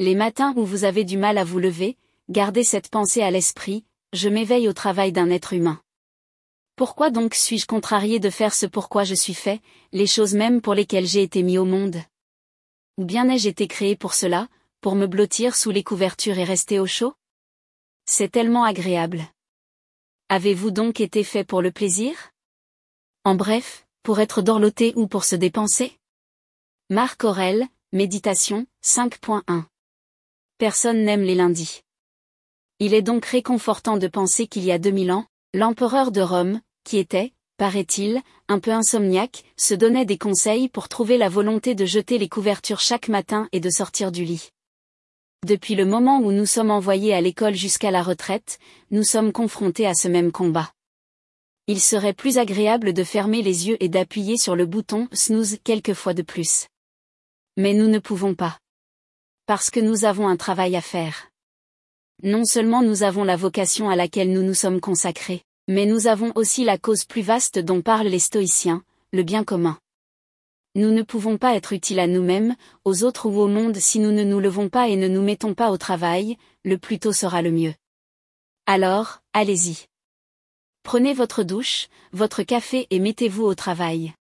Les matins où vous avez du mal à vous lever, gardez cette pensée à l'esprit, je m'éveille au travail d'un être humain. Pourquoi donc suis-je contrarié de faire ce pourquoi je suis fait, les choses mêmes pour lesquelles j'ai été mis au monde? Ou bien ai-je été créé pour cela, pour me blottir sous les couvertures et rester au chaud? C'est tellement agréable. Avez-vous donc été fait pour le plaisir? En bref, pour être dorloté ou pour se dépenser? Marc Aurel, Méditation, 5.1. Personne n'aime les lundis. Il est donc réconfortant de penser qu'il y a 2000 ans, l'empereur de Rome, qui était, paraît-il, un peu insomniaque, se donnait des conseils pour trouver la volonté de jeter les couvertures chaque matin et de sortir du lit. Depuis le moment où nous sommes envoyés à l'école jusqu'à la retraite, nous sommes confrontés à ce même combat. Il serait plus agréable de fermer les yeux et d'appuyer sur le bouton snooze quelques fois de plus. Mais nous ne pouvons pas. Parce que nous avons un travail à faire. Non seulement nous avons la vocation à laquelle nous nous sommes consacrés, mais nous avons aussi la cause plus vaste dont parlent les stoïciens, le bien commun. Nous ne pouvons pas être utiles à nous-mêmes, aux autres ou au monde si nous ne nous levons pas et ne nous mettons pas au travail, le plus tôt sera le mieux. Alors, allez-y. Prenez votre douche, votre café et mettez-vous au travail.